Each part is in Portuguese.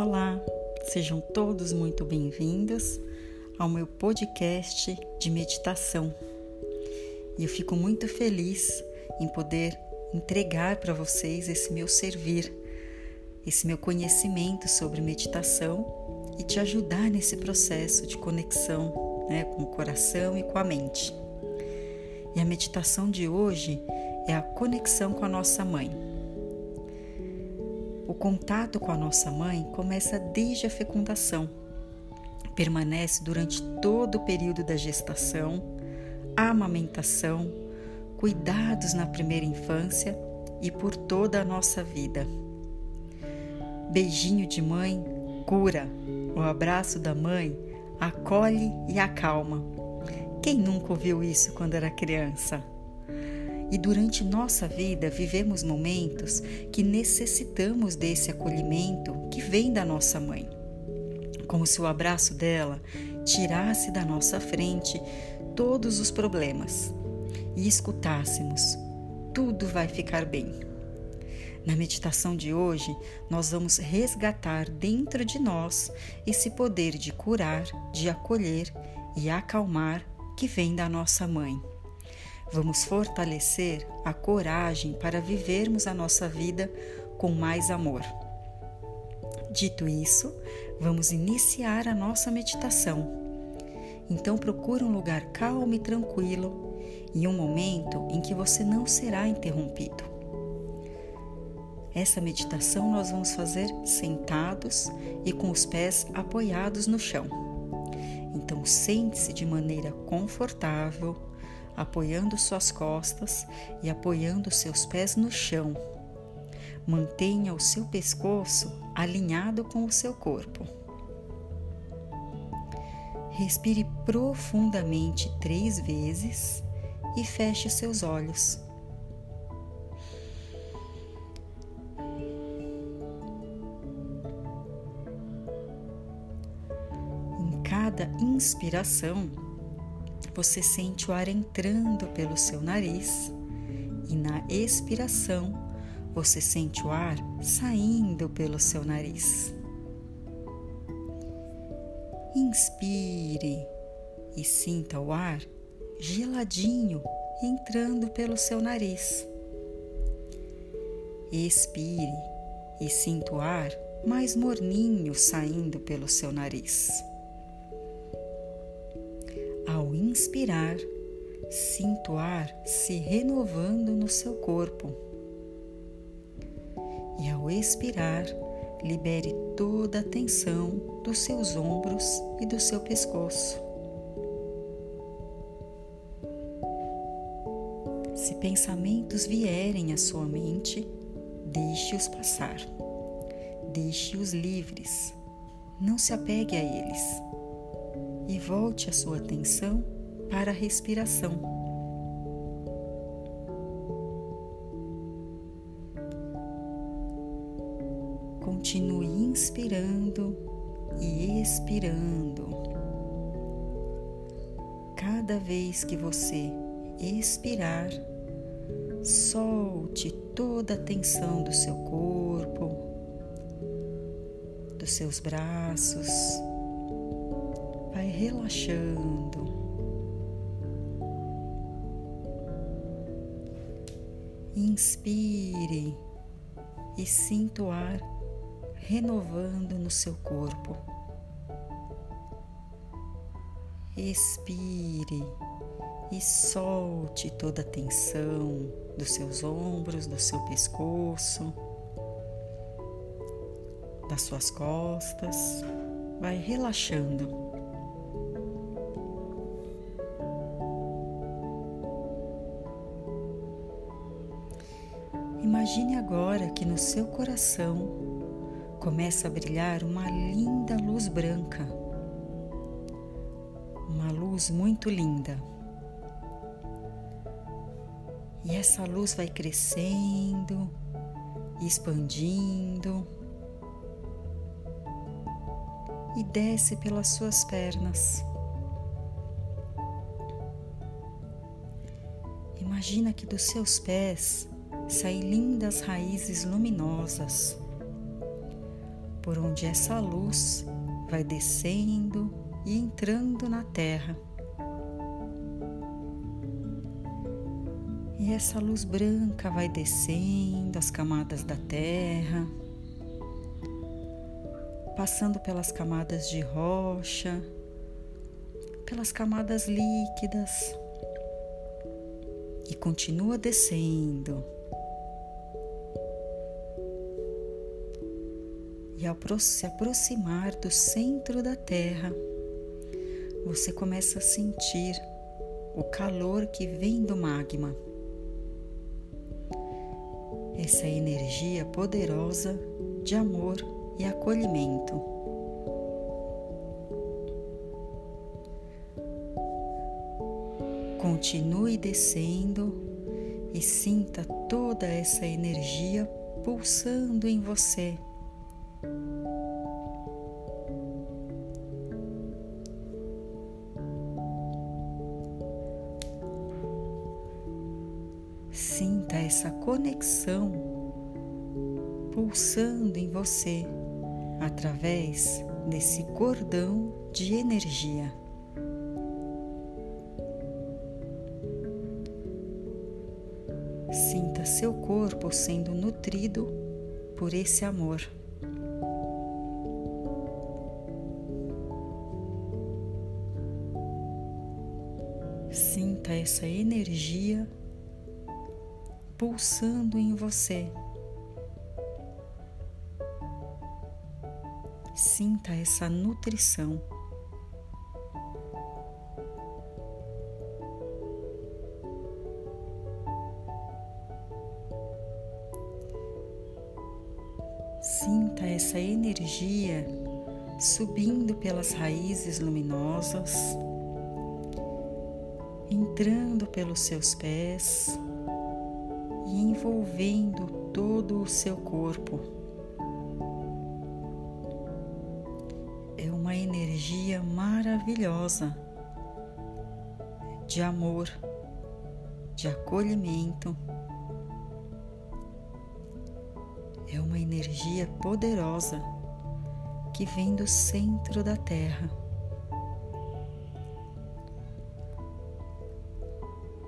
Olá, sejam todos muito bem-vindos ao meu podcast de meditação. E eu fico muito feliz em poder entregar para vocês esse meu servir, esse meu conhecimento sobre meditação e te ajudar nesse processo de conexão né, com o coração e com a mente. E a meditação de hoje é a conexão com a nossa mãe. Contato com a nossa mãe começa desde a fecundação, permanece durante todo o período da gestação, amamentação, cuidados na primeira infância e por toda a nossa vida. Beijinho de mãe cura, o abraço da mãe acolhe e acalma. Quem nunca ouviu isso quando era criança? E durante nossa vida vivemos momentos que necessitamos desse acolhimento que vem da nossa mãe. Como se o abraço dela tirasse da nossa frente todos os problemas e escutássemos: tudo vai ficar bem. Na meditação de hoje, nós vamos resgatar dentro de nós esse poder de curar, de acolher e acalmar que vem da nossa mãe. Vamos fortalecer a coragem para vivermos a nossa vida com mais amor. Dito isso, vamos iniciar a nossa meditação. Então procure um lugar calmo e tranquilo e um momento em que você não será interrompido. Essa meditação nós vamos fazer sentados e com os pés apoiados no chão. Então sente-se de maneira confortável apoiando suas costas e apoiando seus pés no chão. Mantenha o seu pescoço alinhado com o seu corpo. Respire profundamente três vezes e feche seus olhos. Em cada inspiração, você sente o ar entrando pelo seu nariz e na expiração você sente o ar saindo pelo seu nariz. Inspire e sinta o ar geladinho entrando pelo seu nariz. Expire e sinta o ar mais morninho saindo pelo seu nariz. Ao inspirar, sinta o ar se renovando no seu corpo. E ao expirar, libere toda a tensão dos seus ombros e do seu pescoço. Se pensamentos vierem à sua mente, deixe-os passar. Deixe-os livres. Não se apegue a eles e volte a sua atenção para a respiração. Continue inspirando e expirando. Cada vez que você expirar, solte toda a tensão do seu corpo, dos seus braços, relaxando. Inspire e sinta o ar renovando no seu corpo. Expire e solte toda a tensão dos seus ombros, do seu pescoço, das suas costas. Vai relaxando. Agora que no seu coração começa a brilhar uma linda luz branca, uma luz muito linda. E essa luz vai crescendo, expandindo e desce pelas suas pernas. Imagina que dos seus pés saem lindas raízes luminosas. por onde essa luz vai descendo e entrando na Terra. E essa luz branca vai descendo as camadas da Terra, passando pelas camadas de rocha, pelas camadas líquidas e continua descendo. E ao se aproximar do centro da Terra, você começa a sentir o calor que vem do magma. Essa energia poderosa de amor e acolhimento. Continue descendo e sinta toda essa energia pulsando em você. Pulsando em você através desse cordão de energia. Sinta seu corpo sendo nutrido por esse amor. Sinta essa energia pulsando em você. Sinta essa nutrição. Sinta essa energia subindo pelas raízes luminosas, entrando pelos seus pés e envolvendo todo o seu corpo. Maravilhosa de amor, de acolhimento. É uma energia poderosa que vem do centro da Terra.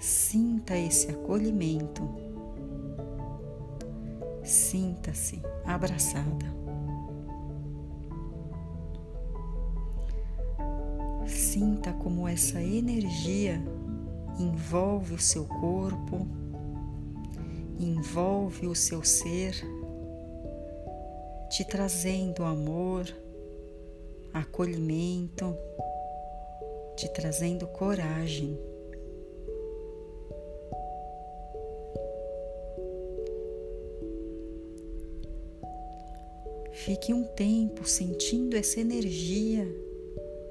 Sinta esse acolhimento Sinta-se abraçada. Sinta como essa energia envolve o seu corpo, envolve o seu ser, te trazendo amor, acolhimento, te trazendo coragem. Fique um tempo sentindo essa energia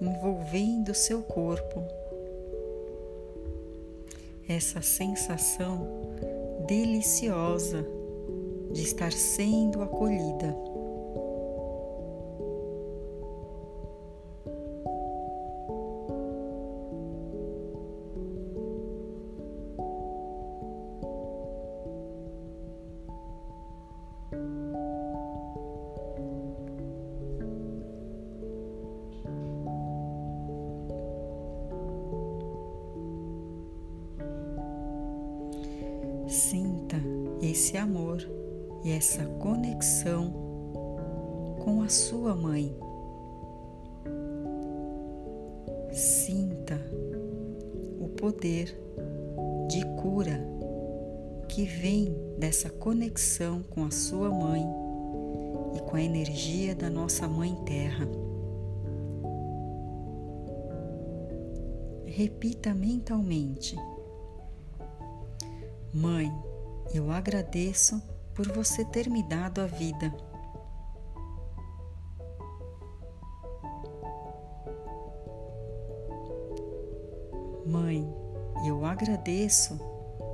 envolvendo seu corpo. Essa sensação deliciosa de estar sendo acolhida. Esse amor e essa conexão com a sua mãe. Sinta o poder de cura que vem dessa conexão com a sua mãe e com a energia da nossa Mãe Terra. Repita mentalmente Mãe, eu agradeço por você ter me dado a vida. Mãe, eu agradeço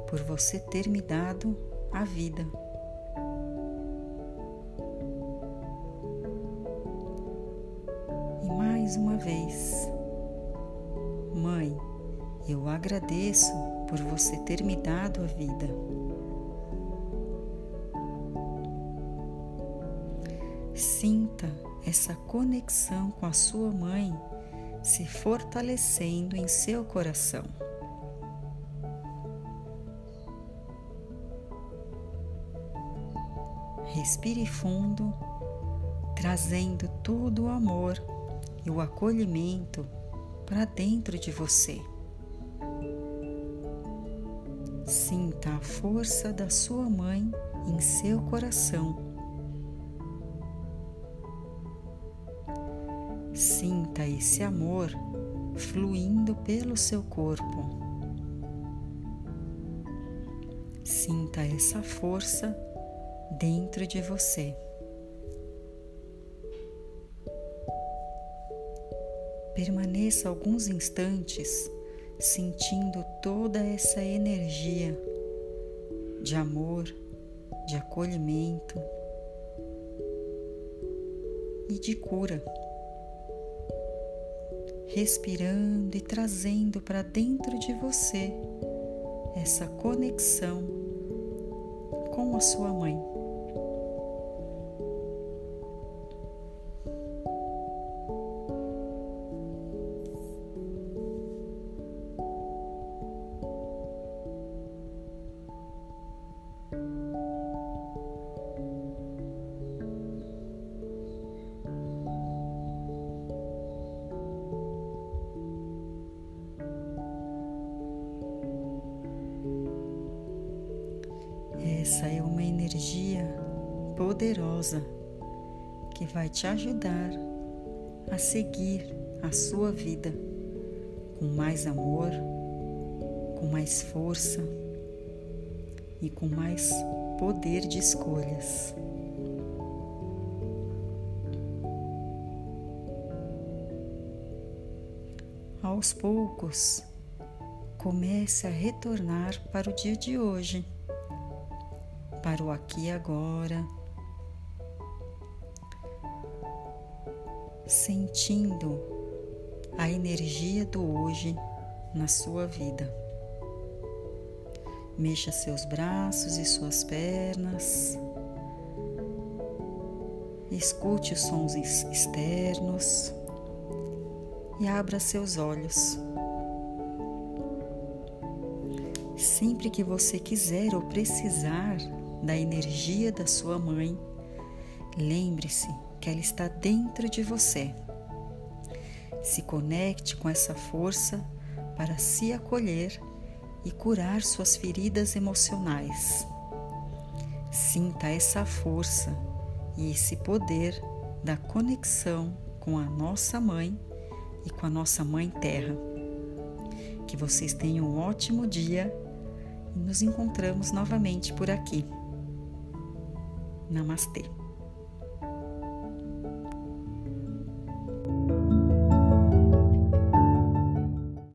por você ter me dado a vida. E mais uma vez, Mãe, eu agradeço por você ter me dado a vida. Sinta essa conexão com a sua mãe se fortalecendo em seu coração. Respire fundo, trazendo todo o amor e o acolhimento para dentro de você. Sinta a força da sua mãe em seu coração. Sinta esse amor fluindo pelo seu corpo. Sinta essa força dentro de você. Permaneça alguns instantes sentindo toda essa energia de amor, de acolhimento e de cura. Respirando e trazendo para dentro de você essa conexão com a sua mãe. Essa é uma energia poderosa que vai te ajudar a seguir a sua vida com mais amor, com mais força e com mais poder de escolhas. Aos poucos, comece a retornar para o dia de hoje para o aqui e agora, sentindo a energia do hoje na sua vida. Mexa seus braços e suas pernas. Escute os sons externos e abra seus olhos. Sempre que você quiser ou precisar, da energia da sua mãe, lembre-se que ela está dentro de você. Se conecte com essa força para se acolher e curar suas feridas emocionais. Sinta essa força e esse poder da conexão com a nossa mãe e com a nossa mãe terra. Que vocês tenham um ótimo dia e nos encontramos novamente por aqui. Namastê.